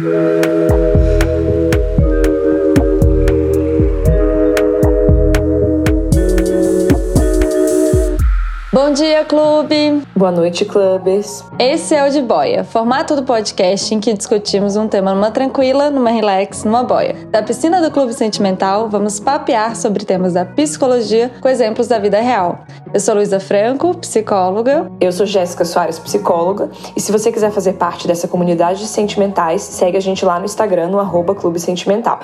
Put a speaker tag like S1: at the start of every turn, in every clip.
S1: Bom clube!
S2: Boa noite, clubes!
S1: Esse é o De Boia, formato do podcast em que discutimos um tema numa tranquila, numa relax, numa boia. Da piscina do Clube Sentimental, vamos papear sobre temas da psicologia com exemplos da vida real. Eu sou Luísa Franco, psicóloga.
S2: Eu sou Jéssica Soares, psicóloga. E se você quiser fazer parte dessa comunidade de sentimentais, segue a gente lá no Instagram, no arroba Clube Sentimental.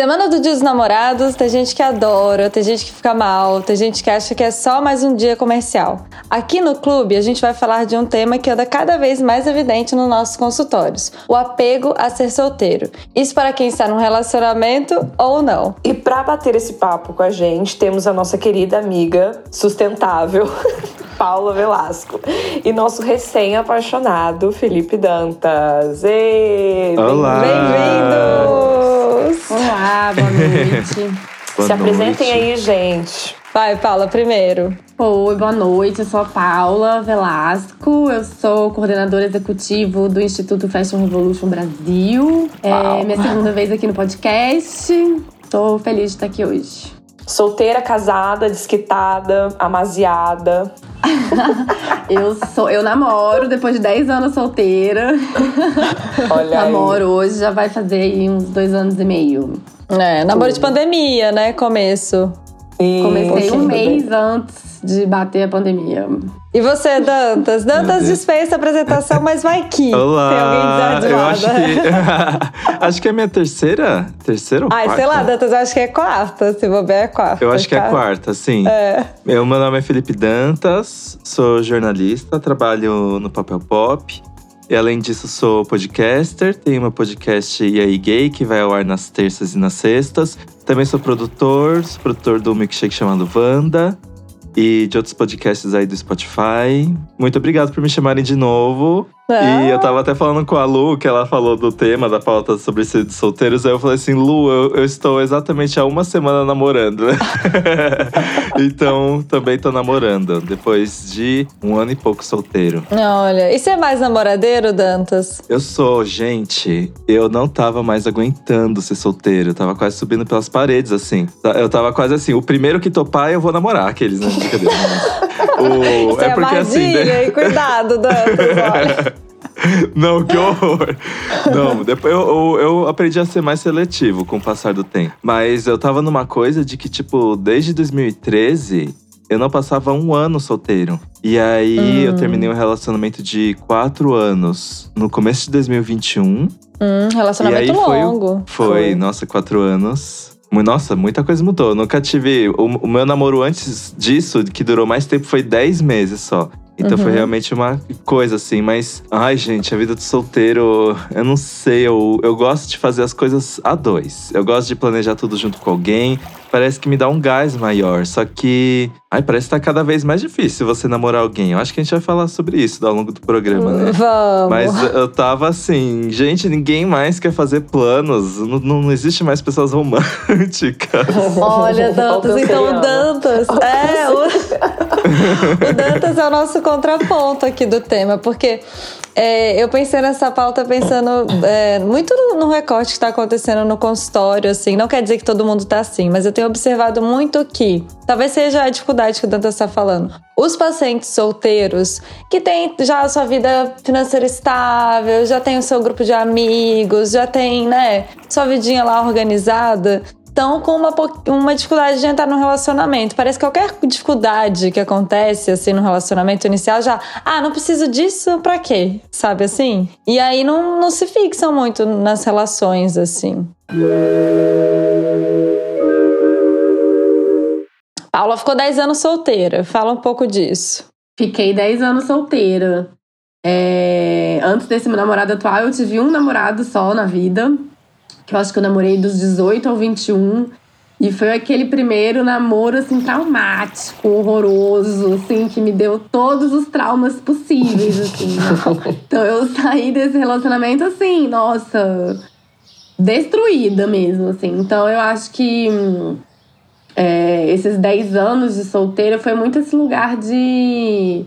S1: Semana do Dia dos Namorados, tem gente que adora, tem gente que fica mal, tem gente que acha que é só mais um dia comercial. Aqui no clube, a gente vai falar de um tema que anda cada vez mais evidente nos nossos consultórios: o apego a ser solteiro. Isso para quem está num relacionamento ou não.
S2: E para bater esse papo com a gente, temos a nossa querida amiga sustentável. Paula Velasco. E nosso recém-apaixonado Felipe Dantas. Ei,
S3: Olá!
S4: Olá, boa noite.
S3: Boa
S2: Se apresentem
S3: noite.
S2: aí, gente.
S1: Vai, Paula, primeiro.
S4: Oi, boa noite. Eu sou a Paula Velasco. Eu sou coordenadora executivo do Instituto Fashion Revolution Brasil. É minha segunda vez aqui no podcast. Tô feliz de estar aqui hoje.
S2: Solteira, casada, desquitada, amaziada.
S4: Eu sou, eu namoro depois de 10 anos solteira.
S2: Olha aí.
S4: namoro hoje já vai fazer aí uns dois anos e meio.
S1: É, namoro de pandemia, né? Começo.
S2: E-
S4: Comecei um mês antes de bater a pandemia.
S1: E você, Dantas? Dantas dispensa a apresentação, mas vai que
S3: Olá!
S1: tem alguém
S3: eu acho que. acho que é minha terceira? Terceira ou
S1: Ai,
S3: quarta?
S1: sei lá, Dantas, acho que é quarta. Se bobear, é quarta.
S3: Eu acho que é
S1: tá?
S3: quarta, sim.
S1: É.
S3: Eu, meu nome é Felipe Dantas, sou jornalista, trabalho no Papel Pop. E além disso, sou podcaster. Tenho meu podcast E aí Gay, que vai ao ar nas terças e nas sextas. Também sou produtor, sou produtor do milkshake chamado Wanda. E de outros podcasts aí do Spotify. Muito obrigado por me chamarem de novo. E eu tava até falando com a Lu, que ela falou do tema da pauta sobre ser de solteiros. Aí eu falei assim, Lu, eu, eu estou exatamente há uma semana namorando. então, também tô namorando. Depois de um ano e pouco solteiro.
S1: Olha, e você é mais namoradeiro, Dantas?
S3: Eu sou, gente, eu não tava mais aguentando ser solteiro. Eu tava quase subindo pelas paredes, assim. Eu tava quase assim, o primeiro que topar, eu vou namorar. Aqueles, né? Brincadeira. o,
S1: Você é,
S3: porque assim,
S1: armadilha,
S3: né?
S1: e cuidado, Dantas, olha.
S3: Não, que horror! Não, depois eu, eu, eu aprendi a ser mais seletivo com o passar do tempo. Mas eu tava numa coisa de que, tipo, desde 2013, eu não passava um ano solteiro. E aí eu terminei um relacionamento de quatro anos no começo de 2021.
S1: Hum, relacionamento
S3: aí foi,
S1: longo.
S3: foi, nossa, quatro anos. Nossa, muita coisa mudou. Eu nunca tive. O, o meu namoro antes disso, que durou mais tempo, foi 10 meses só. Então foi realmente uma coisa assim, mas. Ai, gente, a vida do solteiro, eu não sei. Eu, eu gosto de fazer as coisas a dois. Eu gosto de planejar tudo junto com alguém. Parece que me dá um gás maior. Só que. Ai, parece que tá cada vez mais difícil você namorar alguém. Eu acho que a gente vai falar sobre isso ao longo do programa, né?
S1: Vamos.
S3: Mas eu tava assim, gente, ninguém mais quer fazer planos. Não, não existe mais pessoas românticas.
S1: Olha, Dantas, então. Dantas. É, o, o Dantas é o nosso contraponto aqui do tema, porque é, eu pensei nessa pauta pensando é, muito no, recorte que está acontecendo no consultório, assim. Não quer dizer que todo mundo tá assim, mas eu tenho observado muito que talvez seja a dificuldade que o Dantas está falando. Os pacientes solteiros que têm já a sua vida financeira estável, já tem o seu grupo de amigos, já tem, né, sua vidinha lá organizada, estão com uma, uma dificuldade de entrar no relacionamento. Parece que qualquer dificuldade que acontece assim no relacionamento inicial já, ah, não preciso disso pra quê? Sabe assim? E aí não, não se fixam muito nas relações assim. Paula ficou 10 anos solteira. Fala um pouco disso.
S4: Fiquei 10 anos solteira. É, Antes desse meu namorado atual, eu tive um namorado só na vida. Que eu acho que eu namorei dos 18 ao 21. E foi aquele primeiro namoro, assim, traumático, horroroso, assim, que me deu todos os traumas possíveis, assim. então eu saí desse relacionamento, assim, nossa, destruída mesmo, assim. Então eu acho que é, esses 10 anos de solteira foi muito esse lugar de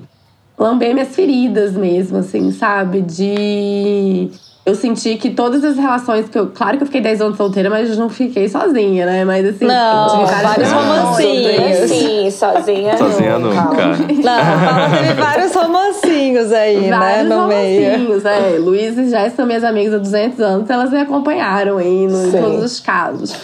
S4: lamber minhas feridas mesmo, assim, sabe? De eu senti que todas as relações que eu. Claro que eu fiquei 10 anos solteira, mas não fiquei sozinha, né? Mas assim,
S1: não, tive vários romancinhos.
S2: Sim, sozinha.
S3: Sozinha nunca.
S1: Não, teve vários romancinhos aí,
S4: vários
S1: né? No
S4: romancinhos, meio. é. Luiz e Jess são minhas amigas há 200 anos, elas me acompanharam aí no, em todos os casos.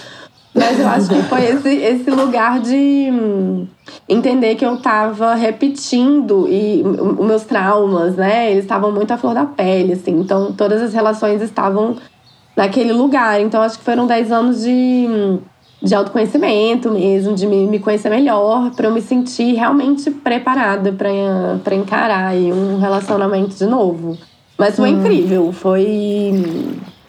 S4: Mas eu acho que foi esse, esse lugar de hum, entender que eu tava repetindo e os meus traumas, né? Eles estavam muito à flor da pele, assim. Então, todas as relações estavam naquele lugar. Então, acho que foram 10 anos de, hum, de autoconhecimento mesmo, de me, me conhecer melhor, para eu me sentir realmente preparada para encarar um relacionamento de novo. Mas foi hum. incrível, foi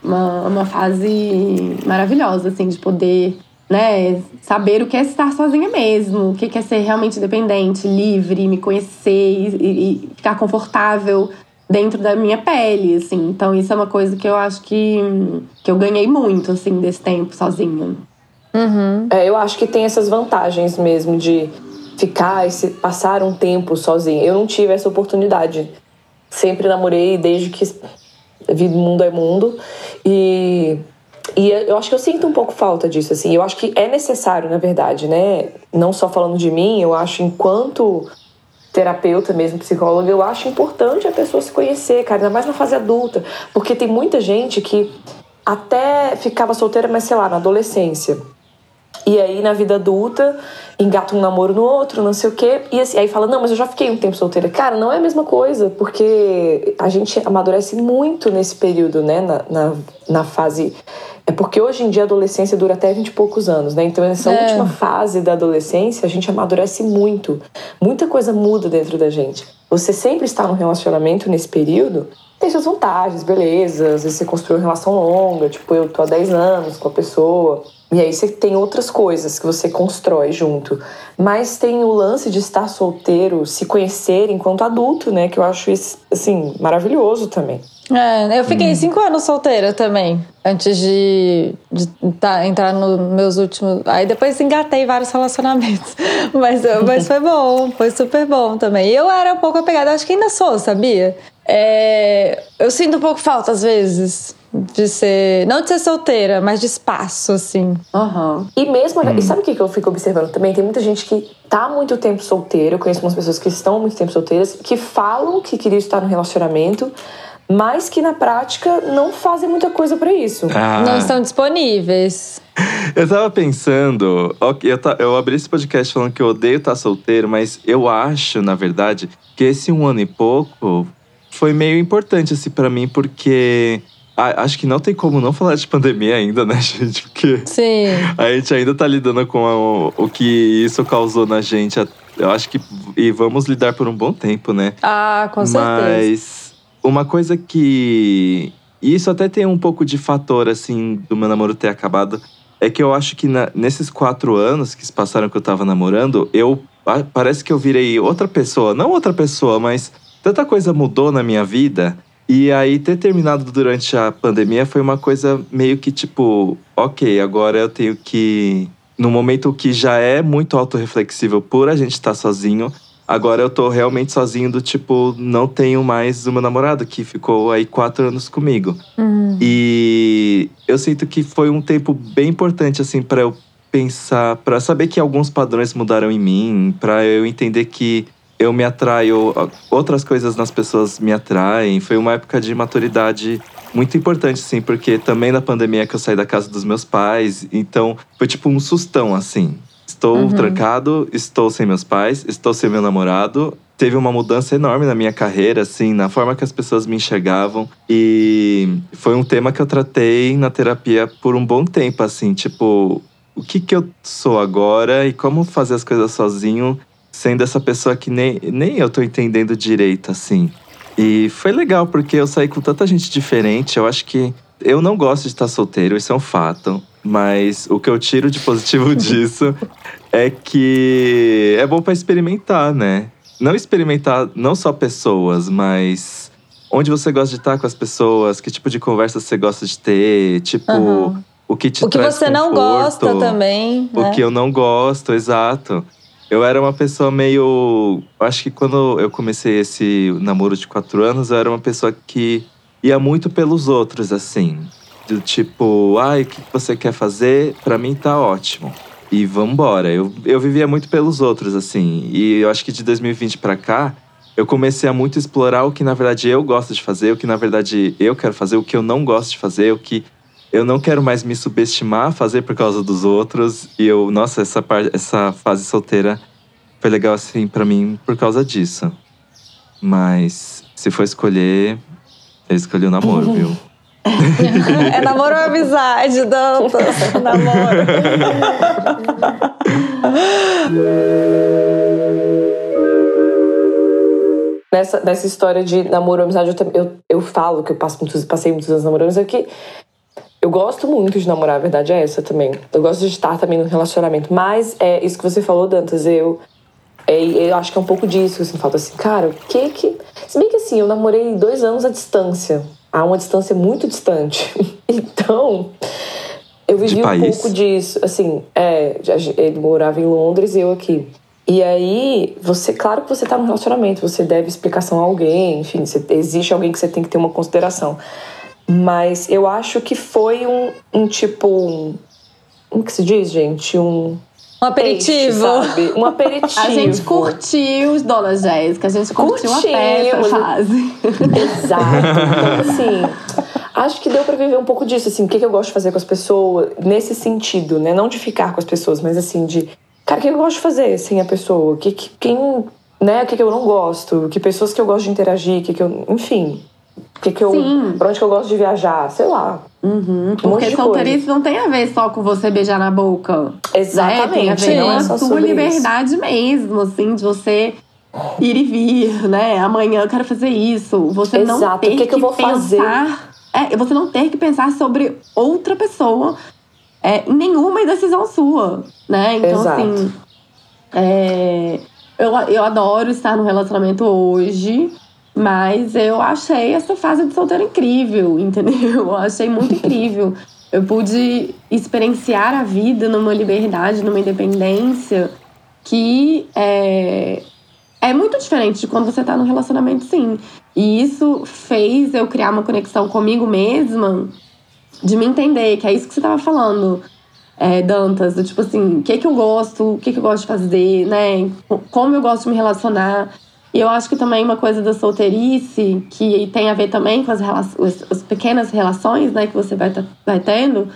S4: uma, uma fase maravilhosa, assim, de poder né, saber o que é estar sozinha mesmo, o que é ser realmente independente, livre, me conhecer e, e, ficar confortável dentro da minha pele, assim. Então isso é uma coisa que eu acho que, que eu ganhei muito, assim, desse tempo sozinha.
S2: Uhum. É, eu acho que tem essas vantagens mesmo de ficar e passar um tempo sozinha. Eu não tive essa oportunidade. Sempre namorei desde que vida mundo é mundo e e eu acho que eu sinto um pouco falta disso, assim. Eu acho que é necessário, na verdade, né? Não só falando de mim, eu acho enquanto terapeuta mesmo, psicóloga, eu acho importante a pessoa se conhecer, cara, ainda mais na fase adulta. Porque tem muita gente que até ficava solteira, mas sei lá, na adolescência. E aí, na vida adulta, engata um namoro no outro, não sei o quê. E assim, aí fala, não, mas eu já fiquei um tempo solteira. Cara, não é a mesma coisa, porque a gente amadurece muito nesse período, né? Na, na, na fase é porque hoje em dia a adolescência dura até 20 e poucos anos, né? Então, nessa é. última fase da adolescência, a gente amadurece muito. Muita coisa muda dentro da gente. Você sempre está num relacionamento nesse período, tem suas vantagens, beleza. Às vezes você construiu uma relação longa, tipo, eu tô há 10 anos com a pessoa. E aí você tem outras coisas que você constrói junto. Mas tem o lance de estar solteiro, se conhecer enquanto adulto, né? Que eu acho assim, maravilhoso também.
S1: É, eu fiquei hum. cinco anos solteira também, antes de, de tá, entrar nos meus últimos. Aí depois engatei vários relacionamentos. Mas, mas foi bom, foi super bom também. E eu era um pouco apegada, acho que ainda sou, sabia? É, eu sinto um pouco falta às vezes de ser. Não de ser solteira, mas de espaço, assim.
S2: Uhum. E mesmo. Hum. E sabe o que eu fico observando também? Tem muita gente que tá muito tempo solteira. Eu conheço umas pessoas que estão muito tempo solteiras, que falam que queriam estar no relacionamento mas que na prática não fazem muita coisa para isso.
S1: Ah. Não estão disponíveis.
S3: Eu tava pensando, eu, eu abri esse podcast falando que eu odeio estar solteiro, mas eu acho, na verdade, que esse um ano e pouco foi meio importante assim para mim, porque acho que não tem como não falar de pandemia ainda, né, gente? Porque
S1: Sim.
S3: a gente ainda tá lidando com o, o que isso causou na gente. Eu acho que. E vamos lidar por um bom tempo, né?
S1: Ah, com certeza.
S3: Mas uma coisa que. E isso até tem um pouco de fator, assim, do meu namoro ter acabado. É que eu acho que na, nesses quatro anos que se passaram que eu tava namorando, eu. Parece que eu virei outra pessoa. Não outra pessoa, mas tanta coisa mudou na minha vida. E aí, ter terminado durante a pandemia foi uma coisa meio que tipo, ok, agora eu tenho que. No momento que já é muito autorreflexível por a gente estar tá sozinho, Agora eu tô realmente sozinho do tipo, não tenho mais o meu namorado que ficou aí quatro anos comigo.
S1: Uhum.
S3: E eu sinto que foi um tempo bem importante, assim, para eu pensar, para saber que alguns padrões mudaram em mim, para eu entender que eu me atraio, outras coisas nas pessoas me atraem. Foi uma época de maturidade muito importante, sim, porque também na pandemia que eu saí da casa dos meus pais, então foi tipo um sustão, assim. Estou uhum. trancado, estou sem meus pais, estou sem meu namorado. Teve uma mudança enorme na minha carreira, assim, na forma que as pessoas me enxergavam. E foi um tema que eu tratei na terapia por um bom tempo, assim, tipo, o que que eu sou agora e como fazer as coisas sozinho, sendo essa pessoa que nem, nem eu tô entendendo direito, assim. E foi legal, porque eu saí com tanta gente diferente. Eu acho que eu não gosto de estar solteiro, isso é um fato. Mas o que eu tiro de positivo disso é que é bom para experimentar, né? Não experimentar não só pessoas, mas onde você gosta de estar com as pessoas, que tipo de conversa você gosta de ter, tipo, uhum. o que te
S1: O que
S3: traz
S1: você
S3: conforto,
S1: não gosta também.
S3: O
S1: né?
S3: que eu não gosto, exato. eu era uma pessoa meio. Acho que quando eu comecei esse namoro de quatro anos, eu era uma pessoa que ia muito pelos outros, assim. Do tipo, ai, o que você quer fazer? Pra mim tá ótimo. E vambora. Eu, eu vivia muito pelos outros, assim. E eu acho que de 2020 pra cá, eu comecei a muito explorar o que na verdade eu gosto de fazer, o que na verdade eu quero fazer, o que eu não gosto de fazer, o que eu não quero mais me subestimar, fazer por causa dos outros. E eu, nossa, essa, parte, essa fase solteira foi legal assim para mim por causa disso. Mas se for escolher, eu escolhi o namoro, viu?
S1: É namoro ou amizade, Dantas? namoro.
S2: nessa, nessa história de namoro ou amizade, eu, eu, eu falo que eu passo muitos, passei muitos anos namorando, é que eu gosto muito de namorar, a verdade é essa também. Eu gosto de estar também no relacionamento. Mas é isso que você falou, Dantas, eu. É, eu acho que é um pouco disso, assim, falta assim, cara, o que que. Se bem que assim, eu namorei dois anos à distância. A uma distância muito distante. então, eu vivi um pouco disso. Assim, é, ele morava em Londres e eu aqui. E aí, você, claro que você tá num relacionamento, você deve explicação a alguém, enfim, você, existe alguém que você tem que ter uma consideração. Mas eu acho que foi um, um tipo. Um, como que se diz, gente? Um.
S1: Um aperitivo.
S2: Peixe, um aperitivo.
S4: A gente curtiu, Dona Jéssica. A gente curtiu, curtiu até essa fase.
S2: Exato. Então, assim, acho que deu para viver um pouco disso, assim, o que, que eu gosto de fazer com as pessoas, nesse sentido, né? Não de ficar com as pessoas, mas assim, de. Cara, o que eu gosto de fazer sem a pessoa? Que, que, quem. Né? O que, que eu não gosto? Que pessoas que eu gosto de interagir? Que, que eu. Enfim que que eu, Sim. pra onde que eu gosto de viajar, sei lá.
S4: Uhum, porque solteirice não tem a ver só com você beijar na boca.
S2: Exatamente.
S4: Né? Tem a ver com a sua liberdade isso. mesmo, assim, de você ir e vir, né? Amanhã eu quero fazer isso. Você Exato. não ter que, que, que, eu vou pensar, fazer? É, você não ter que pensar sobre outra pessoa é, em nenhuma decisão sua, né? Então, Exato. assim. É, eu, eu adoro estar no relacionamento hoje. Mas eu achei essa fase de solteiro incrível, entendeu? Eu achei muito incrível. Eu pude experienciar a vida numa liberdade, numa independência que é, é muito diferente de quando você tá no relacionamento, sim. E isso fez eu criar uma conexão comigo mesma, de me entender, que é isso que você tava falando, é, Dantas, do tipo assim, o que, que eu gosto, o que, que eu gosto de fazer, né? Como eu gosto de me relacionar. E eu acho que também uma coisa da solteirice, que tem a ver também com as, as, as pequenas relações né, que você vai, vai tendo,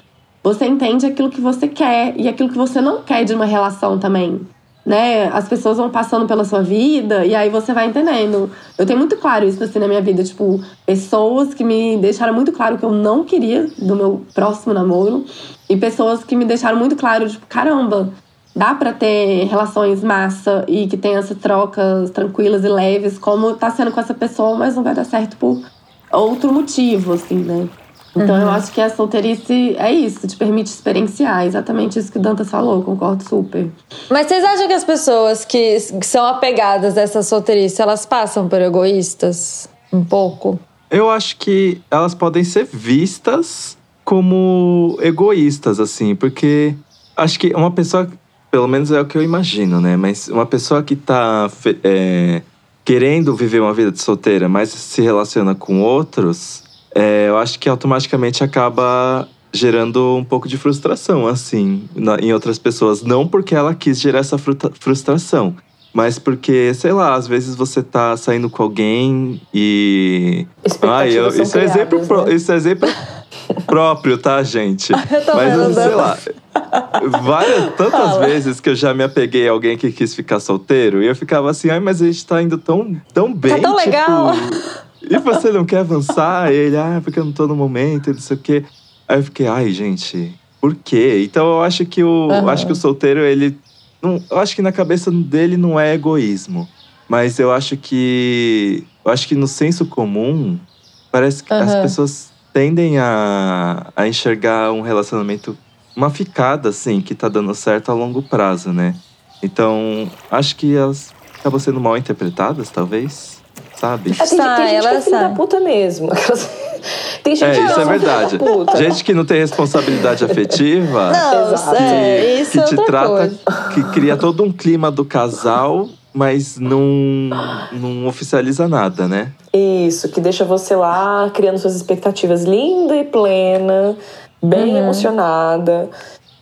S4: você entende aquilo que você quer e aquilo que você não quer de uma relação também. Né? As pessoas vão passando pela sua vida e aí você vai entendendo. Eu tenho muito claro isso assim na minha vida, tipo, pessoas que me deixaram muito claro que eu não queria do meu próximo namoro e pessoas que me deixaram muito claro, tipo, caramba, dá para ter relações massa e que tem essas trocas tranquilas e leves, como tá sendo com essa pessoa, mas não vai dar certo por outro motivo, assim, né? Então uhum. eu acho que a solteirice é isso, te permite experienciar, exatamente isso que o Dantas falou, concordo super.
S1: Mas vocês acham que as pessoas que são apegadas dessa solteirice, elas passam por egoístas? Um pouco?
S3: Eu acho que elas podem ser vistas como egoístas, assim, porque acho que uma pessoa pelo menos é o que eu imagino, né? Mas uma pessoa que tá é, querendo viver uma vida de solteira, mas se relaciona com outros, é, eu acho que automaticamente acaba gerando um pouco de frustração, assim, na, em outras pessoas. Não porque ela quis gerar essa frustração, mas porque, sei lá, às vezes você tá saindo com alguém e.
S2: Ah, eu,
S3: isso, é exemplo, né? isso é exemplo próprio, tá, gente? Mas, sei lá. Várias, tantas Fala. vezes que eu já me apeguei a alguém que quis ficar solteiro e eu ficava assim, ai, mas a gente tá indo tão, tão bem. Tá
S1: tão
S3: tipo,
S1: legal.
S3: E você não quer avançar? E ele, ah, porque eu não tô no momento, não sei o quê. Aí eu fiquei, ai, gente, por quê? Então eu acho que o, uhum. acho que o solteiro, ele. Não, eu acho que na cabeça dele não é egoísmo. Mas eu acho que. Eu acho que no senso comum, parece que uhum. as pessoas tendem a, a enxergar um relacionamento, uma ficada, assim, que tá dando certo a longo prazo, né? Então, acho que elas acabam sendo mal interpretadas, talvez, sabe?
S2: É, tem, tem gente que é filho da puta mesmo. Tem gente
S3: É,
S2: que
S3: isso é verdade.
S2: filha da puta.
S3: Gente que não tem responsabilidade afetiva.
S1: Não,
S2: Exato.
S1: é, isso
S3: que
S1: é
S3: te trata,
S1: coisa.
S3: que cria todo um clima do casal, mas não, não oficializa nada, né?
S2: Isso, que deixa você lá criando suas expectativas linda e plena, bem emocionada.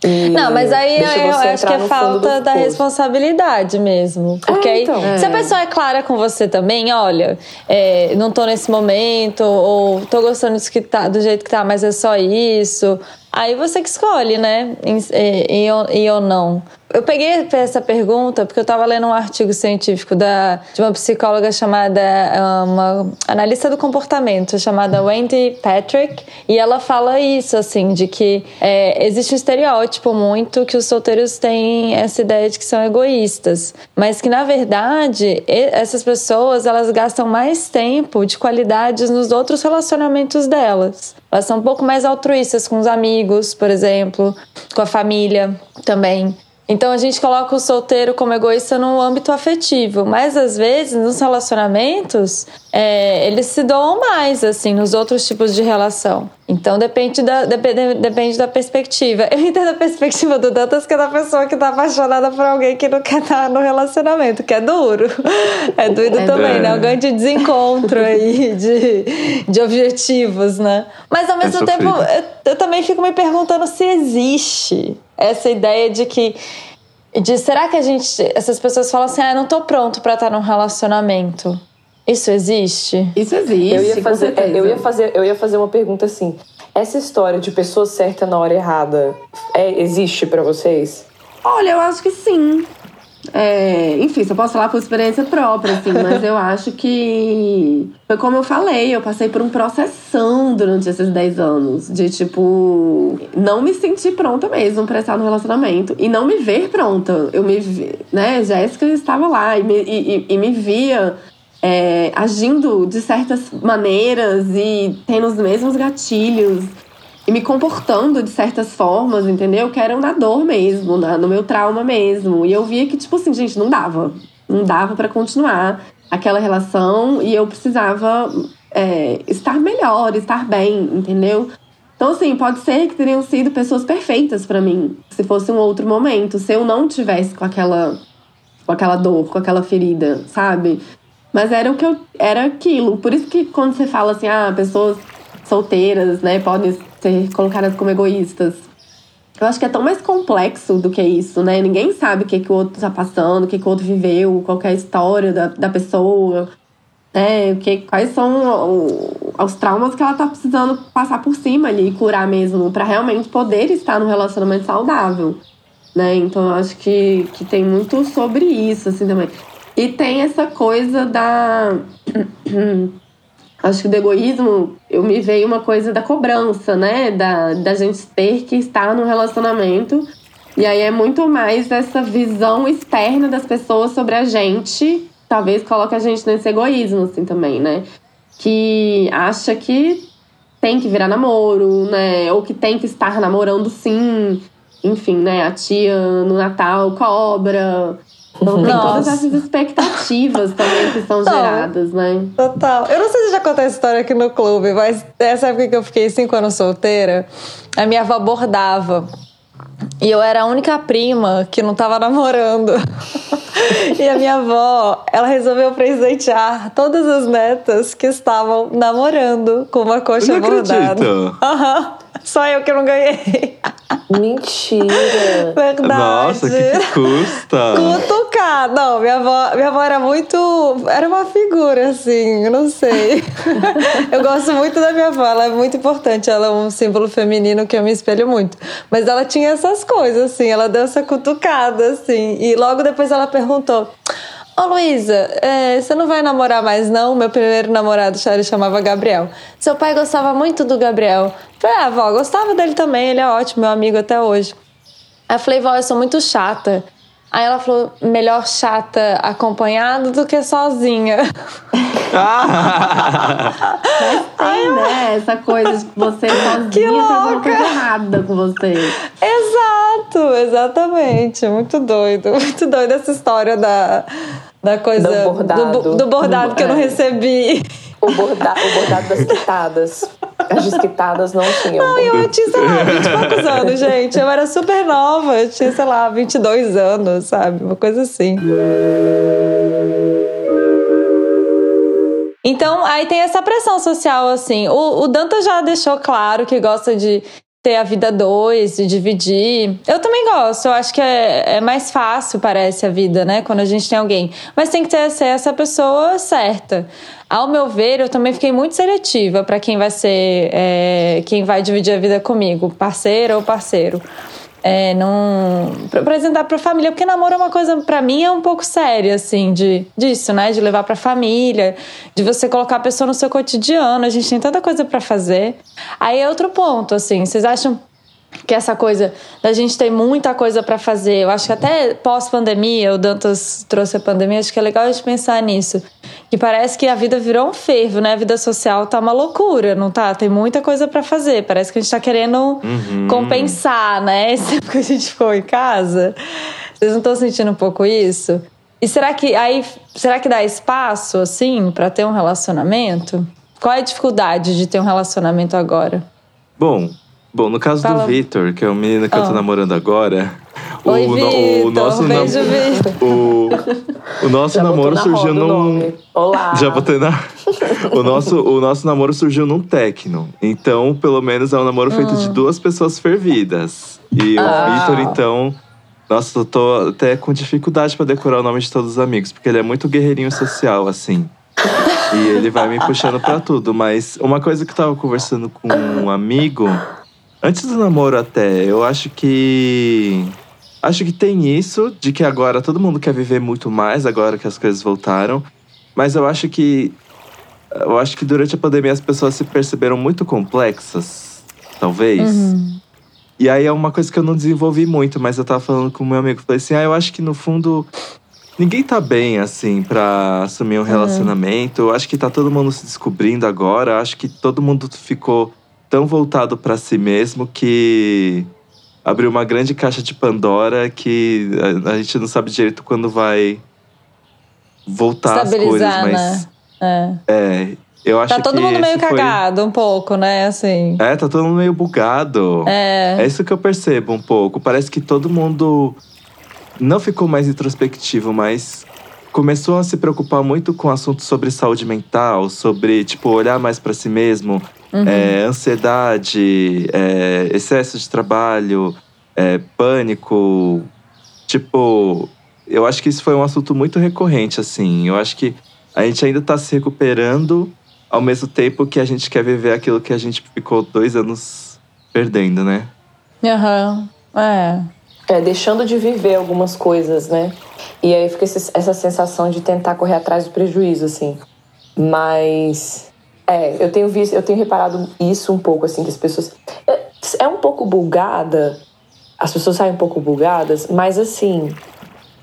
S2: E
S1: Não, mas aí eu acho que é falta da responsabilidade mesmo. Porque
S2: É,
S1: aí,
S2: então.
S1: se a pessoa é clara com você também, olha, é, não tô nesse momento, ou tô gostando disso que tá, do jeito que tá, mas é só isso. Aí você que escolhe, né? E, e, ou- e ou não. Eu peguei essa pergunta porque eu tava lendo um artigo científico da, de uma psicóloga chamada, ah, uma analista do comportamento, chamada Wendy Patrick, e ela fala isso, assim, de que é, existe um estereótipo muito que os solteiros têm essa ideia de que são egoístas, mas que na verdade essas pessoas elas gastam mais tempo de qualidades nos outros relacionamentos delas. Elas são um pouco mais altruístas com os amigos, por exemplo, com a família também. Então a gente coloca o solteiro como egoísta no âmbito afetivo, mas às vezes nos relacionamentos é, eles se doam mais assim nos outros tipos de relação. Então depende da, depende, depende da perspectiva. Eu entendo a perspectiva do Dantas que é da pessoa que tá apaixonada por alguém que não quer estar no relacionamento, que é duro. É doido
S4: É
S1: também,
S3: duro.
S1: né? Um grande desencontro aí de, de objetivos, né? Mas ao mesmo tempo,
S3: sofrido.
S1: eu, eu também fico me perguntando se existe essa ideia de que de será que a gente essas pessoas falam assim, ah, eu não tô pronto pra estar num relacionamento. Isso existe?
S4: Isso existe.
S2: Eu ia, fazer,
S4: certeza.
S2: eu, ia fazer, eu ia fazer uma pergunta assim. Essa história de pessoa certa na hora errada é, existe pra vocês?
S4: Olha, eu acho que sim. É, enfim, só posso falar por experiência própria, assim, mas eu acho que foi como eu falei, eu passei por um processão durante esses 10 anos. De tipo, não me sentir pronta mesmo pra estar no relacionamento e não me ver pronta. Eu me vi, né? Jéssica estava lá e me, e, e- e me via é, agindo de certas maneiras e tendo os mesmos gatilhos e me comportando de certas formas, entendeu? Que eram na dor mesmo, na- no meu trauma mesmo. E eu via que, tipo assim, gente, não dava. Não dava pra continuar aquela relação e eu precisava é, estar melhor, estar bem, entendeu? Então, assim, pode ser que teriam sido pessoas perfeitas pra mim, se fosse um outro momento, se eu não tivesse com aquela, com aquela dor, com aquela ferida, sabe? Mas era o que eu. Era aquilo. Por isso que quando você fala assim, ah, pessoas solteiras, né, podem ser colocadas como egoístas. Eu acho que é tão mais complexo do que isso, né? Ninguém sabe o que, que o outro tá passando, o que, que o outro viveu, qual é a história da, da pessoa, né? Que, quais são os traumas que ela tá precisando passar por cima ali e curar mesmo, pra realmente poder estar num relacionamento saudável, né? Então eu acho que, que tem muito sobre isso, assim, também. E tem essa coisa da. Acho que do egoísmo, eu me veio uma coisa da cobrança, né? Da, da gente ter que estar num relacionamento. E aí é muito mais essa visão externa das pessoas sobre a gente. Talvez coloque a gente nesse egoísmo, assim, também, né? Que acha que tem que virar namoro, né? Ou que tem que estar namorando sim. Enfim, né? A tia no Natal cobra. Então tem
S1: Nossa.
S4: todas essas expectativas também que são
S1: Não.
S4: geradas, né?
S1: Total. Eu não sei se já contei essa história aqui no clube, mas nessa época que eu fiquei cinco anos solteira, a minha avó bordava. E eu era a única prima que não tava namorando. e a minha avó, ela resolveu presentear todas as netas que estavam namorando com uma coxa
S3: Eu não
S1: bordada.
S3: acredito.
S1: Aham. Só eu que não ganhei.
S2: Mentira!
S1: Verdade.
S3: Nossa, que, que custa?
S1: Cutucar. Não, minha avó, minha avó era muito. Era uma figura, assim, eu não sei. eu gosto muito da minha avó, ela é muito importante. Ela é um símbolo feminino que eu me espelho muito. Mas ela tinha essas coisas, assim, ela essa cutucada, assim. E logo depois ela perguntou. Ô Luísa, é, você não vai namorar mais não? Meu primeiro namorado ele chamava Gabriel. Seu pai gostava muito do Gabriel. Falei, ah, avó, gostava dele também, ele é ótimo, meu amigo até hoje. Aí eu falei, vó, eu sou muito chata. Aí ela falou, melhor chata acompanhada do que sozinha.
S3: Ah!
S4: Tem, né? Essa coisa de você sozinha
S1: Que
S4: tem alguma coisa errada com você.
S1: Exato, exatamente. Muito doido. Muito doido essa história da, da coisa
S2: Do bordado.
S1: do, do bordado que eu não
S4: É.
S1: recebi.
S2: O, borda, o bordado das quitadas. As desquitadas não tinham.
S1: Não, eu tinha, sei lá, 20 e poucos anos, gente. Eu era super nova. Eu tinha, sei lá, 22 anos, sabe? Uma coisa assim. Então, aí tem essa pressão social, assim. O, o Danta já deixou claro que gosta de ter a vida dois, de dividir. Eu também gosto, eu acho que é, é, mais fácil, parece, a vida, né? Quando a gente tem alguém. Mas tem que ter ser essa pessoa certa. Ao meu ver, eu também fiquei muito seletiva para quem vai ser, é, quem vai dividir a vida comigo, parceira ou parceiro é, não pra apresentar para a família, porque namoro é uma coisa para mim é um pouco séria assim de disso, né, de levar para a família, de você colocar a pessoa no seu cotidiano. A gente tem tanta coisa para fazer. Aí é outro ponto, assim. Vocês acham que essa coisa da gente ter muita coisa para fazer, eu acho que até pós-pandemia, o Dantas trouxe a pandemia, acho que é legal a gente pensar nisso. Que parece que a vida virou um fervo, né? A vida social tá uma loucura, não tá? Tem muita coisa para fazer. Parece que a gente tá querendo
S3: Uhum.
S1: compensar, né? Esse tempo que a gente ficou em casa. Vocês não estão sentindo um pouco isso? E será que aí será que dá espaço assim para ter um relacionamento? Qual é a dificuldade de ter um relacionamento agora?
S3: Bom, bom, no caso
S1: Fala.
S3: do Vitor, que é o menino que eu tô namorando agora, o,
S1: Oi,
S3: no-
S1: Vitor.
S3: o nosso
S1: Beijo,
S3: o, o nosso
S2: Já
S3: namoro
S2: na
S3: surgiu
S2: o
S3: num.
S2: Olá.
S3: Já botei na. o, nosso, o nosso namoro surgiu num techno. Então, pelo menos é um namoro feito
S1: Hum.
S3: de duas pessoas fervidas. E
S2: Ah.
S3: o Vitor, então. Nossa, eu tô até com dificuldade pra decorar o nome de todos os amigos, porque ele é muito guerreirinho social, assim. E ele vai me puxando pra tudo. Mas uma coisa que eu tava conversando com um amigo, antes do namoro até, eu acho que. Acho que tem isso, de que agora todo mundo quer viver muito mais, agora que as coisas voltaram. Mas eu acho que. Eu acho que durante a pandemia as pessoas se perceberam muito complexas, talvez.
S1: Uhum.
S3: E aí é uma coisa que eu não desenvolvi muito, mas eu tava falando com o meu amigo. Falei assim: ah, eu acho que no fundo. Ninguém tá bem, assim, pra assumir um relacionamento. Eu acho que tá todo mundo se descobrindo agora. Eu acho que todo mundo ficou tão voltado pra si mesmo que abriu uma grande caixa de Pandora que a, a gente não sabe direito quando vai voltar as coisas, mas
S1: né? É.
S3: é, eu acho
S1: Tá todo
S3: que
S1: mundo meio
S3: foi-
S1: cagado, um pouco, né? Assim.
S3: É, tá todo mundo meio bugado.
S1: É.
S3: É isso que eu percebo um pouco. Parece que todo mundo não ficou mais introspectivo, mas começou a se preocupar muito com assuntos sobre saúde mental, sobre, tipo, olhar mais pra si mesmo,
S1: Uhum.
S3: é, ansiedade, é, excesso de trabalho, é, pânico. Tipo, eu acho que isso foi um assunto muito recorrente, assim. Eu acho que a gente ainda tá se recuperando ao mesmo tempo que a gente quer viver aquilo que a gente ficou dois anos perdendo, né?
S1: Aham. É.
S2: É, deixando de viver algumas coisas, né? E aí fica esse- essa sensação de tentar correr atrás do prejuízo, assim. Mas. É, eu tenho visto, eu tenho reparado isso um pouco, assim, que as pessoas. É, é um pouco bugada, as pessoas saem um pouco bugadas, mas assim.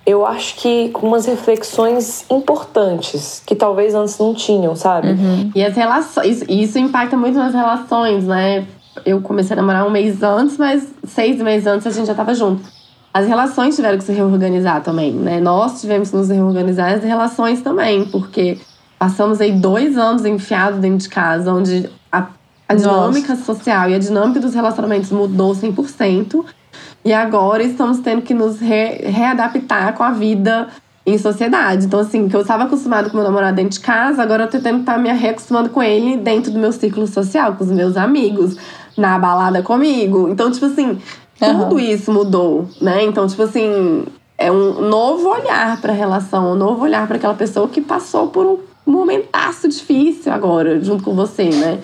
S2: Eu acho que com umas reflexões importantes, que talvez antes não tinham, sabe?
S4: E as relações, isso impacta muito nas relações, né? Eu comecei a namorar um mês antes, mas seis meses antes a gente já tava junto. As relações tiveram que se reorganizar também, né? Nós tivemos que nos reorganizar as relações também, porque passamos aí dois anos enfiados dentro de casa, onde a, a dinâmica social e a dinâmica dos relacionamentos mudou 100%. E agora estamos tendo que nos re- readaptar com a vida em sociedade. Então, assim, que eu estava acostumado com meu namorado dentro de casa, agora eu tô tendo que estar me reacostumando com ele dentro do meu círculo social, com os meus amigos, na balada comigo. Então, tipo assim,
S1: Aham.
S4: tudo isso mudou, né? Então, tipo assim, é um novo olhar pra relação, um novo olhar pra aquela pessoa que passou por um momentaço difícil agora, junto com você, né?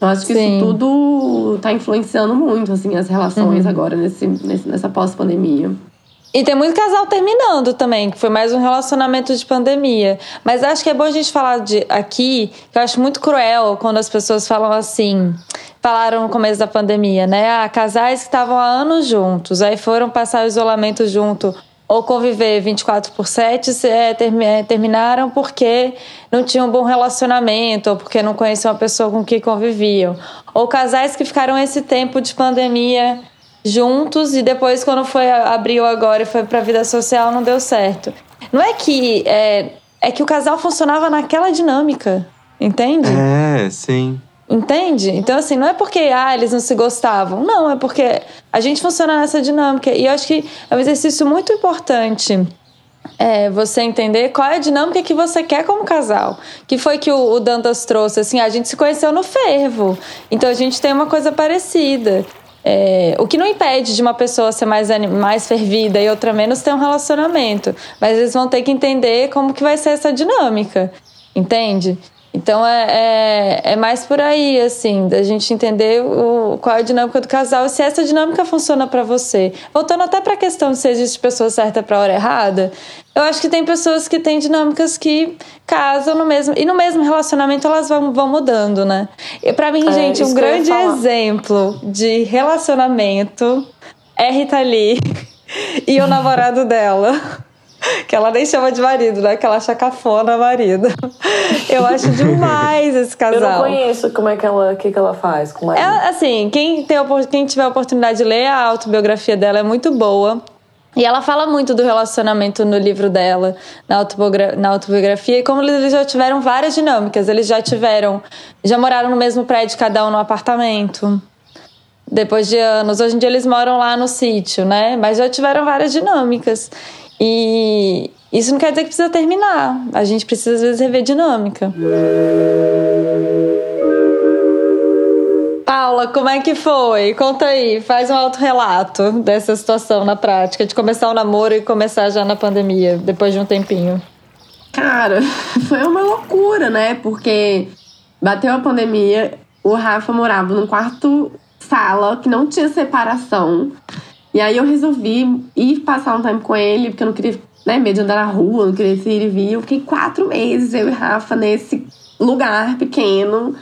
S4: Eu acho que
S1: Sim.
S4: isso tudo tá influenciando muito, assim, as relações agora nesse, nesse- nessa pós-pandemia.
S1: E tem muito casal terminando também, que foi mais um relacionamento de pandemia. Mas acho que é bom a gente falar de aqui, que eu acho muito cruel quando as pessoas falam assim. Falaram no começo da pandemia, né? Ah, casais que estavam há anos juntos, aí foram passar o isolamento junto ou conviver 24 por 7, se- é, termi- é, terminaram porque não tinham um bom relacionamento, ou porque não conheciam a pessoa com quem conviviam. Ou casais que ficaram esse tempo de pandemia juntos e depois quando foi abriu agora e foi para a vida social não deu certo. Não é que é, é que o casal funcionava naquela dinâmica, entende?
S3: É, sim.
S1: Entende? Então, assim, não é porque ah, eles não se gostavam. Não, é porque a gente funciona nessa dinâmica. E eu acho que é um exercício muito importante é, você entender qual é a dinâmica que você quer como casal. Que foi que o, o Dantas trouxe, assim, a gente se conheceu no fervo. Então a gente tem uma coisa parecida. É, o que não impede de uma pessoa ser mais, mais fervida e outra menos ter um relacionamento. Mas eles vão ter que entender como que vai ser essa dinâmica. Entende? Então é, é, é, mais por aí, assim, da gente entender o, qual é a dinâmica do casal e se essa dinâmica funciona para você. Voltando até para a questão de se existe pessoa certa para hora errada, eu acho que tem pessoas que têm dinâmicas que casam no mesmo. E no mesmo relacionamento elas vão, vão mudando, né? Para mim, é, gente, um grande exemplo de relacionamento é Rita Lee e o namorado dela que ela nem chama de marido, né? Que ela acha cafona marido. Eu acho demais esse casal.
S2: Eu não conheço como é que ela, que, que ela faz com marido.
S1: Ela, assim, quem, tem, quem tiver a oportunidade de ler, a autobiografia dela é muito boa. E ela fala muito do relacionamento no livro dela, na, autobiogra na autobiografia, e como eles já tiveram várias dinâmicas. Eles já tiveram, já moraram no mesmo prédio, cada um no apartamento. Depois de anos. Hoje em dia eles moram lá no sítio, né? Mas já tiveram várias dinâmicas. E isso não quer dizer que precisa terminar. A gente precisa, às vezes, rever dinâmica. Paula, como é que foi? Conta aí, faz um autorrelato dessa situação na prática, de começar o namoro e começar já na pandemia, depois de um tempinho.
S4: Cara, foi uma loucura, né? Porque bateu a pandemia, o Rafa morava num quarto sala que não tinha separação. E aí eu resolvi ir passar um tempo com ele, porque eu não queria, né, medo de andar na rua, não queria ir e vir. Eu fiquei quatro meses, eu e Rafa, nesse lugar pequeno,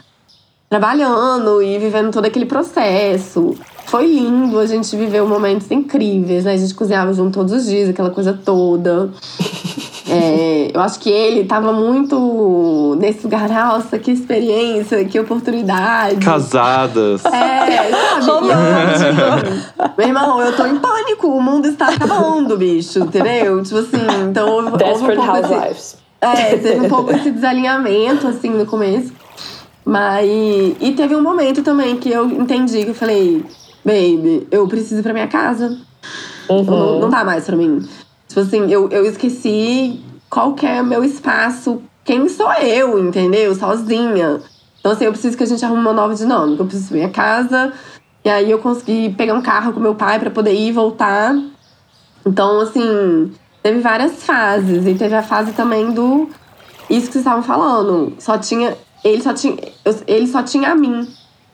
S4: trabalhando e vivendo todo aquele processo. Foi lindo, a gente viveu momentos incríveis, né? A gente cozinhava junto todos os dias, aquela coisa toda. É, eu acho que ele tava muito nesse lugar, nossa, que experiência, que oportunidade.
S3: Casadas.
S4: É, sabe? Eu, meu irmão, eu tô em pânico, o mundo está acabando, bicho, entendeu? Tipo assim, então houve,
S2: Desperate
S4: houve um
S2: Housewives.
S4: Esse, é, teve um pouco esse desalinhamento, assim, no começo. Mas. E teve um momento também que eu entendi que eu falei, baby, eu preciso ir pra minha casa. Uhum. Não, não dá mais pra mim. Tipo assim, eu, eu esqueci qual que é meu espaço, quem sou eu, entendeu? Sozinha. Então, assim, eu preciso que a gente arrume uma nova dinâmica. Eu preciso minha casa. E aí eu consegui pegar um carro com meu pai para poder ir e voltar. Então, assim, teve várias fases. E teve a fase também do. Isso que vocês estavam falando. Só tinha. Ele só tinha. Ele só tinha a mim.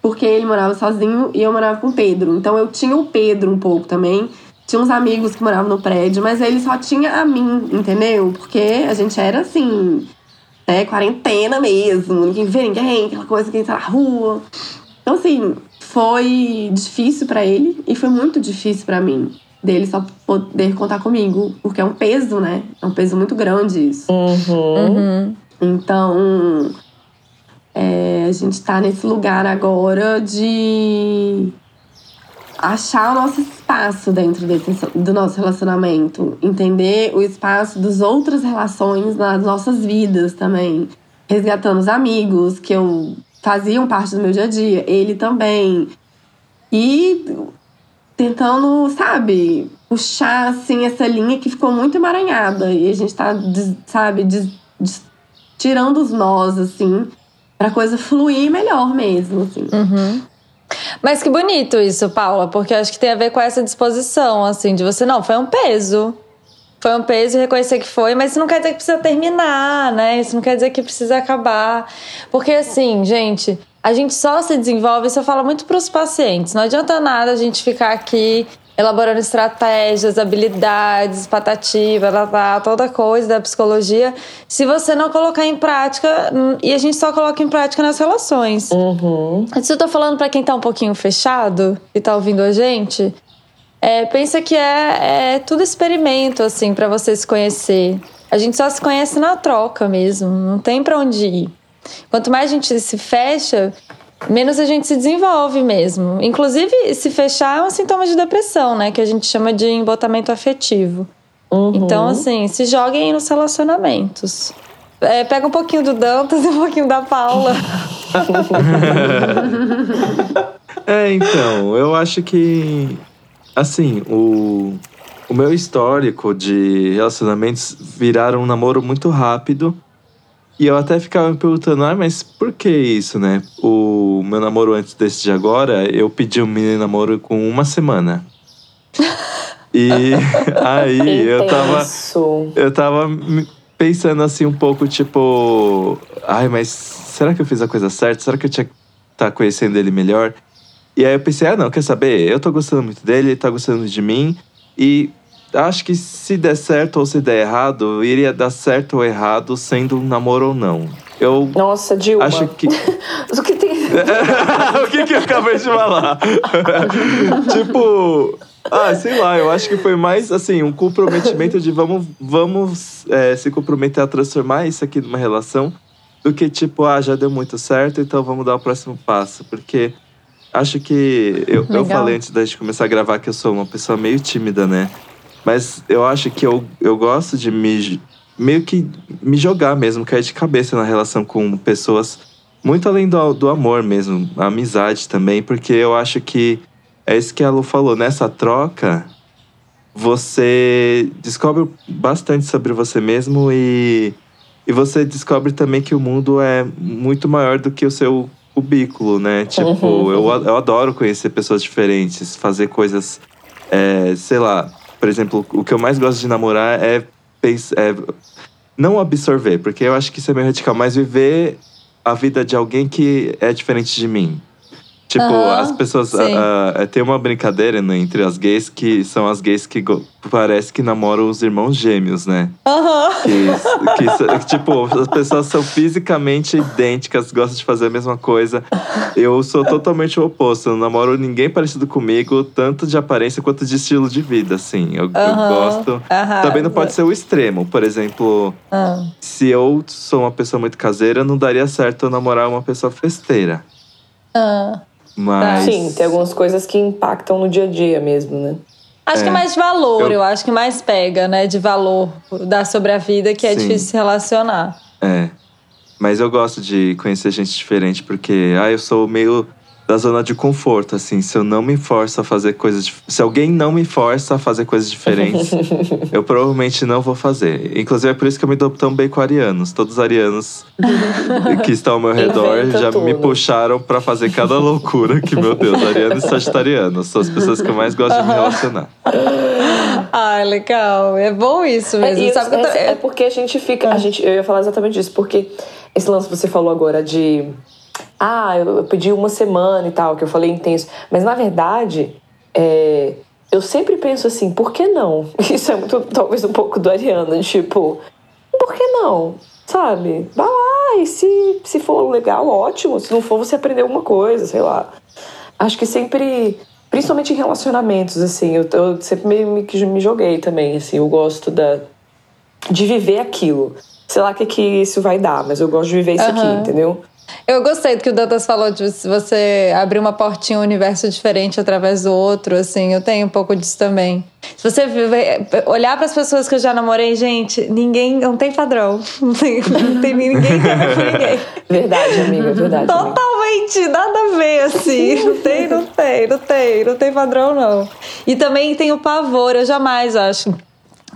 S4: Porque ele morava sozinho e eu morava com o Pedro. Então eu tinha o Pedro um pouco também. Tinha uns amigos que moravam no prédio, mas ele só tinha a mim, entendeu? Porque a gente era assim, né, quarentena mesmo, ninguém vê ninguém, aquela coisa que entra na rua. Então, assim, foi difícil para ele e foi muito difícil para mim dele só poder contar comigo, porque é um peso, né? É um peso muito grande isso.
S2: Uhum.
S1: Uhum.
S4: Então, é, a gente tá nesse lugar agora de achar o nosso espaço dentro desse, do nosso relacionamento, entender o espaço das outras relações nas nossas vidas também, resgatando os amigos que eu faziam parte do meu dia a dia, ele também. E tentando, sabe, puxar assim essa linha que ficou muito emaranhada e a gente tá, sabe, des, des, tirando os nós assim, pra coisa fluir melhor mesmo, assim.
S1: Uhum. Mas que bonito isso, Paula, porque acho que tem a ver com essa disposição, assim, de você, não, foi um peso. Foi um peso reconhecer que foi, mas isso não quer dizer que precisa terminar, né? Isso não quer dizer que precisa acabar. Porque, assim, gente, a gente só se desenvolve, isso eu falo muito para os pacientes. Não adianta nada a gente ficar aqui elaborando estratégias, habilidades, patati, blá, toda coisa da psicologia, se você não colocar em prática, hum, e a gente só coloca em prática nas relações.
S2: Uhum.
S1: Isso eu tô falando para quem tá um pouquinho fechado e tá ouvindo a gente, é, pensa que é, é tudo experimento, assim, para você se conhecer. A gente só se conhece na troca mesmo, não tem para onde ir. Quanto mais a gente se fecha, menos a gente se desenvolve mesmo. Inclusive, se fechar é um sintoma de depressão, né? Que a gente chama de embotamento afetivo.
S2: Uhum.
S1: Então, assim, se joguem nos relacionamentos. É, pega um pouquinho do Dantas e um pouquinho da Paula.
S3: é, então, eu acho que. Assim, o, o meu histórico de relacionamentos viraram um namoro muito rápido. E eu até ficava me perguntando, ah, mas por que isso, né? O meu namoro antes desse de agora, eu pedi um mini namoro com uma semana. E aí eu tava. Eu tava pensando assim um pouco, tipo. Ai, mas será que eu fiz a coisa certa? Será que eu tinha que estar conhecendo ele melhor? E aí eu pensei, ah não, quer saber? Eu tô gostando muito dele, ele tá gostando de mim. E acho que se der certo ou se der errado, iria dar certo ou errado, sendo um namoro ou não. Eu
S2: Nossa, Dilma.
S3: acho que.
S2: O que tem.
S3: o que, que eu acabei de falar? tipo, ah, sei lá, eu acho que foi mais assim, um comprometimento de vamos, vamos é, se comprometer a transformar isso aqui numa relação, do que tipo, ah, já deu muito certo, então vamos dar o próximo passo. Porque acho que eu, eu falei antes da gente começar a gravar que eu sou uma pessoa meio tímida, né? Mas eu acho que eu, eu gosto de me meio que me jogar mesmo, cair de cabeça na relação com pessoas muito além do, do amor mesmo, a amizade também, porque eu acho que é isso que a Lu falou, nessa troca você descobre bastante sobre você mesmo e, e você descobre também que o mundo é muito maior do que o seu cubículo, né? Tipo, eu, eu adoro conhecer pessoas diferentes, fazer coisas, é, sei lá, por exemplo, o que eu mais gosto de namorar é, é não absorver, porque eu acho que isso é meio radical, mas viver a vida de alguém que é diferente de mim. Tipo, as pessoas. ah, ah, tem uma brincadeira né, entre as gays que são as gays que parece que namoram os irmãos gêmeos, né?
S1: Aham.
S3: Que, que que, tipo, as pessoas são fisicamente idênticas, gostam de fazer a mesma coisa. Eu sou totalmente o oposto. Eu não namoro ninguém parecido comigo, tanto de aparência quanto de estilo de vida, assim. Eu, eu gosto. Também não pode ser o extremo. Por exemplo,
S1: Ah,
S3: se eu sou uma pessoa muito caseira, não daria certo eu namorar uma pessoa festeira.
S1: ah.
S3: Mas.
S2: Sim, tem algumas coisas que impactam no dia a dia mesmo, né?
S1: Acho que
S3: É.
S1: mais de valor, eu...
S3: Eu-
S1: acho que mais pega, né? De valor dar sobre a vida, que é
S3: Sim.
S1: difícil se relacionar.
S3: É. Mas eu gosto de conhecer gente diferente, porque ah, eu sou meio da zona de conforto, assim. Se eu não me forço a fazer coisas. Se alguém não me força a fazer coisas diferentes, eu provavelmente não vou fazer. Inclusive, é por isso que eu me dou tão bem com arianos. Todos os arianos que estão ao meu redor
S2: Inventa
S3: já me
S2: tudo.
S3: puxaram pra fazer cada loucura que, meu Deus, ariano e sagitariano são as pessoas que eu mais gosto de me relacionar.
S1: Ah, legal. É bom isso mesmo.
S2: É,
S1: Sabe que eu tô-
S2: é, é porque a gente fica. A gente, eu ia falar exatamente isso, porque esse lance que você falou agora de. Ah, eu, pedi uma semana e tal, que eu falei intenso. Mas na verdade, é, eu sempre penso assim, por que não? Isso é muito, talvez um pouco do Ariana, tipo, por que não? Sabe? Vai lá, e se, se for legal, ótimo. Se não for, você aprender alguma coisa, sei lá. Acho que sempre, principalmente em relacionamentos, assim, eu, eu sempre meio me, que me joguei também, assim, eu gosto da, de viver aquilo. Sei lá o que, que isso vai dar, mas eu gosto de viver isso aqui,
S1: Aham.
S2: entendeu?
S1: Eu gostei do que o Dantas falou de você abrir uma portinha, um universo diferente através do outro, assim, eu tenho um pouco disso também. Se você olhar para as pessoas que eu já namorei, gente, ninguém, não tem padrão. Não tem, não tem ninguém que por ninguém.
S2: Verdade, amiga, verdade. amiga.
S1: Totalmente, nada a ver, assim. Não tem, não tem, não tem, não tem padrão, não. E também tem o pavor, eu jamais acho.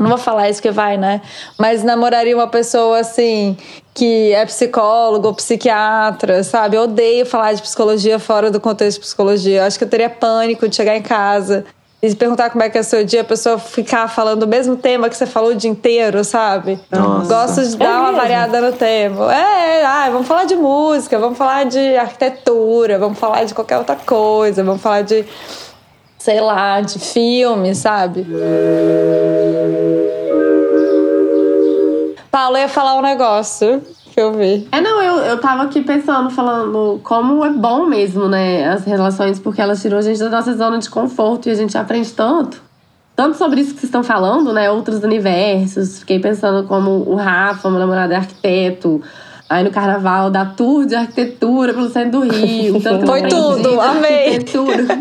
S1: Não vou falar isso que vai, né? Mas namoraria uma pessoa assim que é psicólogo ou psiquiatra, sabe? Eu odeio falar de psicologia fora do contexto de psicologia. Eu acho que eu teria pânico de chegar em casa e perguntar como é que é o seu dia, a pessoa ficar falando o mesmo tema que você falou o dia inteiro, sabe?
S3: Nossa.
S1: Gosto de dar uma
S2: mesmo?
S1: variada no tema. É, ah, vamos falar de música, vamos falar de arquitetura, vamos falar de qualquer outra coisa, vamos falar de, sei lá, de filme, sabe? Paulo ia falar um negócio que eu vi.
S4: É, não, eu, eu tava aqui pensando, falando como é bom mesmo, né, as relações, porque elas tiram a gente da nossa zona de conforto e a gente aprende tanto. Tanto sobre isso que vocês estão falando, né, outros universos. Fiquei pensando como o Rafa, meu namorado, é arquiteto. Aí no carnaval, da tour de arquitetura pelo centro do Rio. Eu
S1: Foi tudo, amei.
S4: Arquitetura.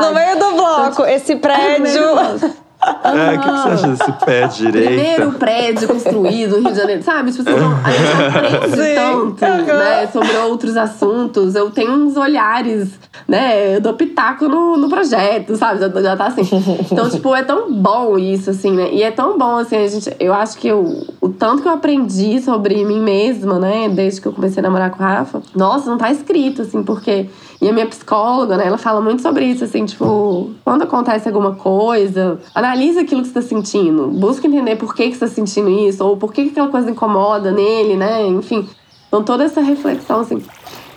S1: No meio do bloco, esse
S4: É, no meio
S1: prédio.
S4: bloco.
S3: É, o que, que você acha desse pé direito?
S4: Primeiro prédio construído no Rio de Janeiro, sabe? Tipo assim, não, a gente aprende
S1: Sim.
S4: tanto, né, sobre outros assuntos. Eu tenho uns olhares, né? Eu dou pitaco no, no projeto, sabe? Já, já tá assim. Então, tipo, é tão bom isso, assim, né? E é tão bom, assim, a gente. Eu acho que eu, o tanto que eu aprendi sobre mim mesma, né, desde que eu comecei a namorar com o Rafa, nossa, não tá escrito, assim, porque. E a minha psicóloga, né, ela fala muito sobre isso, assim, tipo, quando acontece alguma coisa, analisa aquilo que você tá sentindo. Busca entender por que, que você tá sentindo isso, ou por que, que aquela coisa incomoda nele, né? Enfim. Então, toda essa reflexão, assim.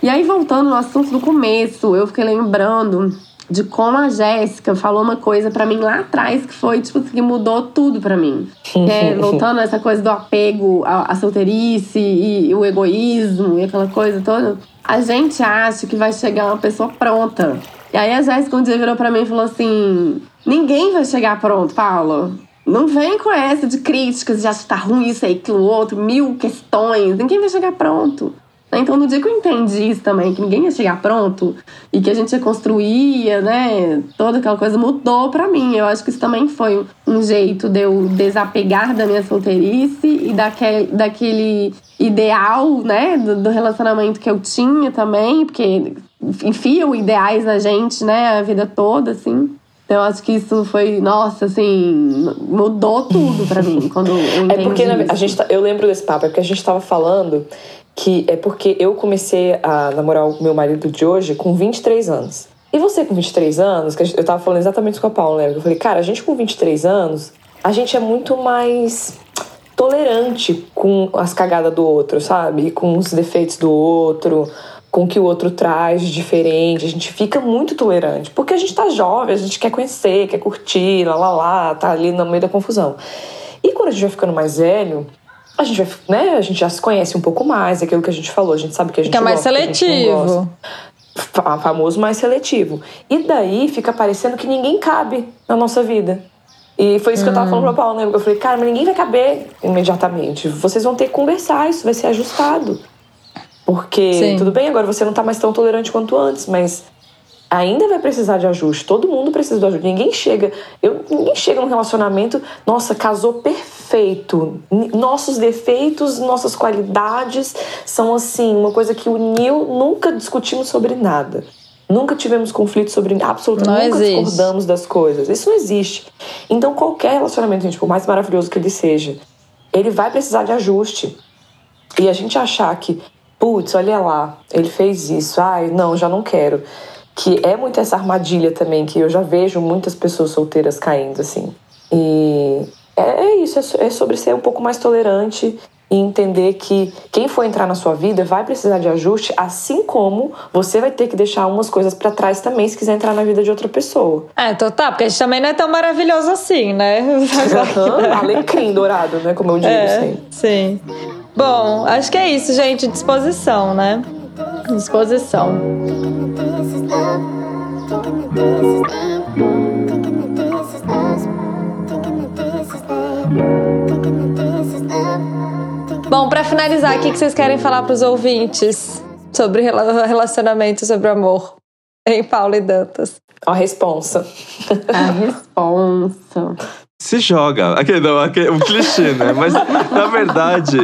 S4: E aí, voltando no assunto do começo, eu fiquei lembrando de como a Jéssica falou uma coisa pra mim lá atrás que foi, tipo, assim, que mudou tudo pra mim. É, voltando a essa coisa do apego à, à solteirice e, e o egoísmo e aquela coisa toda. A gente acha que vai chegar uma pessoa pronta. E aí a Jéssica um dia virou pra mim e falou assim: ninguém vai chegar pronto, Paula. Não vem com essa de críticas, de achar que tá ruim isso aí, aquilo outro, mil questões. Ninguém vai chegar pronto. Então, no dia que eu entendi isso também, que ninguém ia chegar pronto e que a gente ia construir, né, toda aquela coisa mudou pra mim. Eu acho que isso também foi um jeito de eu desapegar da minha solteirice e daquele, daquele ideal, né, do, do relacionamento que eu tinha também, porque enfiam ideais na gente, né, a vida toda, assim. Então, eu acho que isso foi, nossa, assim, mudou tudo pra mim quando eu entendi
S2: É porque
S4: isso.
S2: a gente tá- eu lembro desse papo, é porque a gente tava falando que é porque eu comecei a namorar o meu marido de hoje com 23 anos. E você com 23 anos, que eu tava falando exatamente com a Paula, né? Eu falei, cara, a gente com 23 anos, a gente é muito mais tolerante com as cagadas do outro, sabe? E com os defeitos do outro, com o que o outro traz de diferente. A gente fica muito tolerante. Porque a gente tá jovem, a gente quer conhecer, quer curtir, lá lá lá, tá ali no meio da confusão. E quando a gente vai ficando mais velho, a gente vai, né? A gente já se conhece um pouco mais, é aquilo que a gente falou, a gente sabe que a gente
S1: Fica mais
S2: gosta, gosta.
S1: seletivo.
S2: Fa- famoso mais seletivo. E daí fica parecendo que ninguém cabe na nossa vida. E foi isso que eu tava falando pra Paulo, né? Eu falei, cara, mas ninguém vai caber imediatamente. Vocês vão ter que conversar, isso vai ser ajustado. Porque,
S1: Sim.
S2: tudo bem, agora você não tá mais tão tolerante quanto antes, mas ainda vai precisar de ajuste. Todo mundo precisa de ajuste. Ninguém chega. Eu, ninguém chega num relacionamento, nossa, casou perfeito. Nossos defeitos, nossas qualidades são assim, uma coisa que uniu, nunca discutimos sobre nada. Nunca tivemos conflito sobre absolutamente
S1: Não
S2: nunca
S1: existe.
S2: discordamos das coisas. Isso não existe. Então, qualquer relacionamento, gente, por mais maravilhoso que ele seja, ele vai precisar de ajuste. E a gente achar que, putz, olha lá, ele fez isso, ai, não, já não quero. Que é muito essa armadilha também, que eu já vejo muitas pessoas solteiras caindo, assim. E é, é isso, é é sobre ser um pouco mais tolerante e entender que quem for entrar na sua vida vai precisar de ajuste, assim como você vai ter que deixar umas coisas pra trás também se quiser entrar na vida de outra pessoa.
S1: É, então tá, porque a gente também não é tão maravilhoso assim, né?
S2: Aham, Alecrim dourado, né? Como eu digo
S1: É,
S2: sempre.
S1: sim. Bom, acho que é isso, gente. Disposição, né? Disposição. Bom, pra finalizar, o que vocês querem falar pros ouvintes sobre rela- relacionamento, sobre amor? Em Paulo e Dantas.
S2: Ó, a responsa.
S4: A responsa.
S3: Se joga. Aquele, não, aquele, um clichê, né? Mas, na verdade.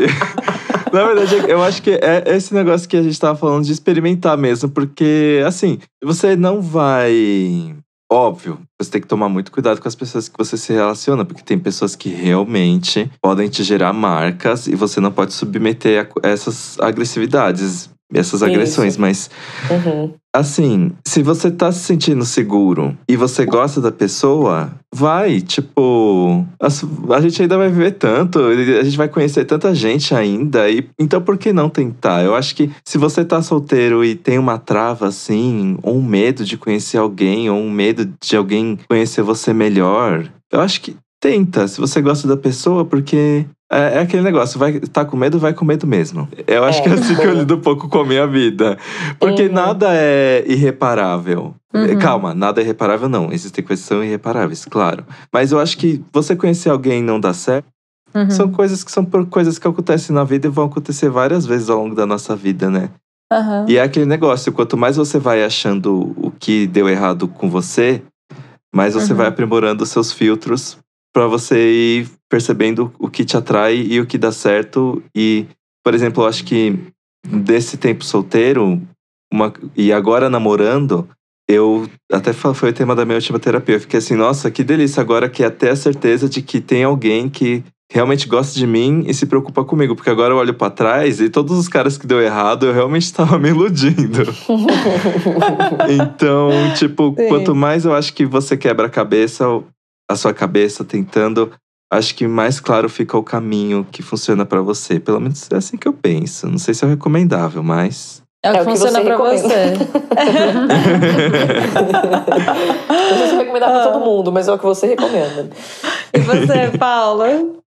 S3: Na verdade, eu acho que é esse negócio que a gente tava falando de experimentar mesmo, porque, assim, você não vai. Óbvio, você tem que tomar muito cuidado com as pessoas que você se relaciona, porque tem pessoas que realmente podem te gerar marcas e você não pode submeter a essas agressividades, essas agressões, mas
S2: Uhum.
S3: Assim, se você tá se sentindo seguro e você gosta da pessoa, vai, tipo. as- A, gente ainda vai viver tanto, a gente vai conhecer tanta gente ainda. E, então, por que não tentar? Eu acho que se você tá solteiro e tem uma trava, assim, ou um medo de conhecer alguém, ou um medo de alguém conhecer você melhor, eu acho que tenta. Se você gosta da pessoa, porque. É, é aquele negócio, vai tá com medo, vai com medo mesmo. Eu acho
S2: É,
S3: que é assim que eu lido um pouco com a minha vida. Porque
S2: Uhum.
S3: nada é irreparável.
S1: Uhum.
S3: Calma, nada é irreparável, não. Existem coisas que são irreparáveis, claro. Mas eu acho que você conhecer alguém e não dar certo,
S1: Uhum.
S3: são coisas que são coisas que acontecem na vida e vão acontecer várias vezes ao longo da nossa vida, né?
S1: Aham.
S3: E é aquele negócio, quanto mais você vai achando o que deu errado com você, mais você
S1: Uhum.
S3: vai aprimorando os seus filtros para você ir percebendo o que te atrai e o que dá certo. E, por exemplo, eu acho que desse tempo solteiro uma, e agora namorando, eu até foi o tema da minha última terapia. Eu fiquei assim, nossa, que delícia agora que é até a certeza de que tem alguém que realmente gosta de mim e se preocupa comigo, porque agora eu olho para trás e todos os caras que deu errado, eu realmente estava me iludindo. então, tipo, Sim. quanto mais eu acho que você quebra a cabeça, a sua cabeça tentando, acho que mais claro fica o caminho que funciona para você. Pelo menos é assim que eu penso. Não sei se é recomendável, mas
S1: é o que, é funciona para você.
S2: não sei se recomendar para todo mundo, mas é o que você recomenda.
S1: E você, Paula?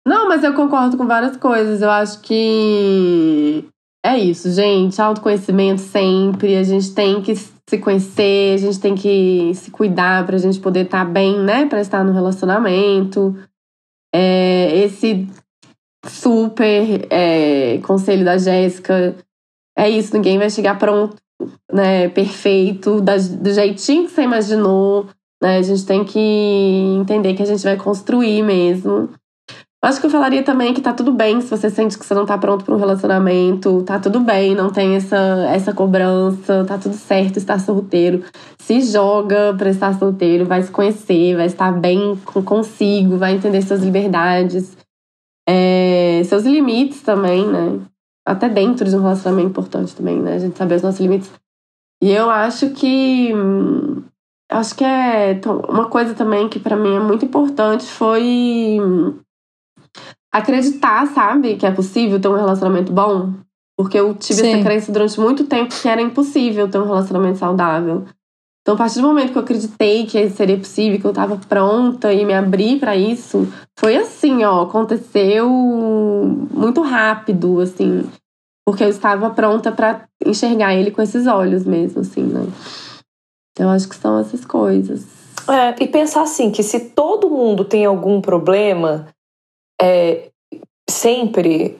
S4: Não, mas eu concordo com várias coisas. Eu acho que é isso, gente. Autoconhecimento sempre. A gente tem que se conhecer, a gente tem que se cuidar pra gente poder estar tá bem, né? Pra estar no relacionamento. É, esse super é, conselho da Jéssica. É isso, ninguém vai chegar pronto, né? Perfeito, do jeitinho que você imaginou. Né? A gente tem que entender que a gente vai construir mesmo. Acho que eu falaria também que tá tudo bem se você sente que você não tá pronto para um relacionamento, tá tudo bem, não tem essa, essa cobrança, tá tudo certo estar solteiro. Se joga para estar solteiro, vai se conhecer, vai estar bem consigo, vai entender suas liberdades, é, seus limites também, né? Até dentro de um relacionamento importante também, né? A gente saber os nossos limites. E eu acho que. Acho que é. Uma coisa também que para mim é muito importante foi acreditar, sabe, que é possível ter um relacionamento bom. Porque eu tive Sim. essa crença durante muito tempo que era impossível ter um relacionamento saudável. Então, a partir do momento que eu acreditei que seria possível, que eu tava pronta e me abri para isso, foi assim, ó, aconteceu muito rápido, assim, porque eu estava pronta para enxergar ele com esses olhos mesmo, assim, né? Então, acho que são essas coisas.
S2: É, e pensar assim, que se todo mundo tem algum problema, é, sempre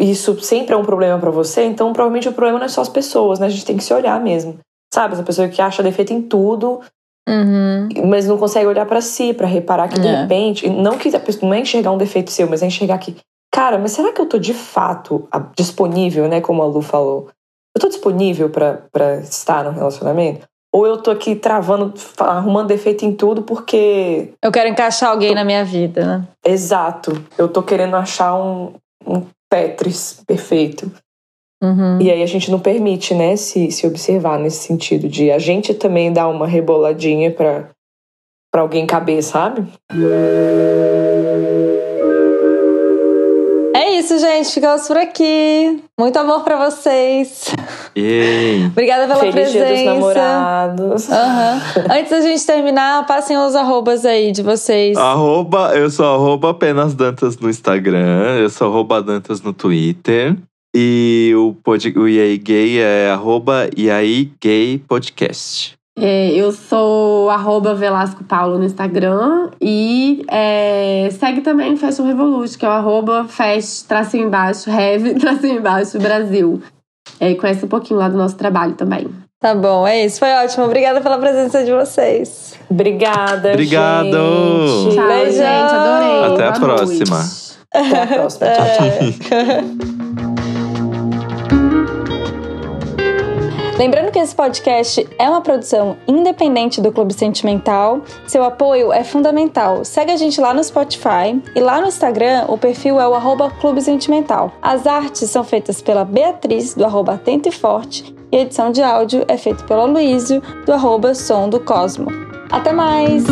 S2: isso sempre é um problema para você, então provavelmente o problema não é só as pessoas, né? A gente tem que se olhar mesmo. Sabe? Essa pessoa que acha defeito em tudo,
S1: uhum.
S2: mas não consegue olhar para si, para reparar que de é. repente, não que a pessoa não é enxergar um defeito seu, mas é enxergar que, cara, mas será que eu tô de fato disponível, né? Como a Lu falou. Eu tô disponível para estar no relacionamento? Ou eu tô aqui travando, arrumando defeito em tudo porque.
S1: Eu quero encaixar alguém tô... na minha vida, né?
S2: Exato. Eu tô querendo achar um, um Tetris perfeito.
S1: Uhum.
S2: E aí a gente não permite, né, se, se observar nesse sentido de a gente também dar uma reboladinha pra, pra alguém caber, sabe?
S1: É isso, gente. Ficamos por aqui. Muito amor para vocês.
S3: Yay.
S1: Obrigada pela
S2: Feliz
S1: presença.
S2: Dia dos namorados.
S1: Uhum. Antes da gente terminar, passem os arrobas aí de vocês.
S3: Arroba, eu sou arroba apenas Dantas no Instagram. Eu sou arroba Dantas no Twitter. E o, pod, o IAI Gay é arroba IAI Gay Podcast.
S4: É, eu sou arroba Velasco Paulo no Instagram e é, segue também Fashion Revolution, que é o arroba fast, tracinho embaixo, heavy, tracinho embaixo, Brasil. É, conhece um pouquinho lá do nosso trabalho também.
S1: Tá bom, é isso. Foi ótimo. Obrigada pela presença de vocês.
S2: Obrigada,
S3: Obrigado.
S2: gente.
S4: Tchau, Beijão. gente. Adorei.
S3: Até Boa a próxima.
S2: Noite. Até a próxima. Tchau, tchau.
S1: Lembrando que esse podcast é uma produção independente do Clube Sentimental. Seu apoio é fundamental. Segue a gente lá no Spotify e lá no Instagram o perfil é o Clube Sentimental. As artes são feitas pela Beatriz, do arroba Atento e Forte, e a edição de áudio é feita pelo Luísio, do arroba Som do Cosmo. Até mais!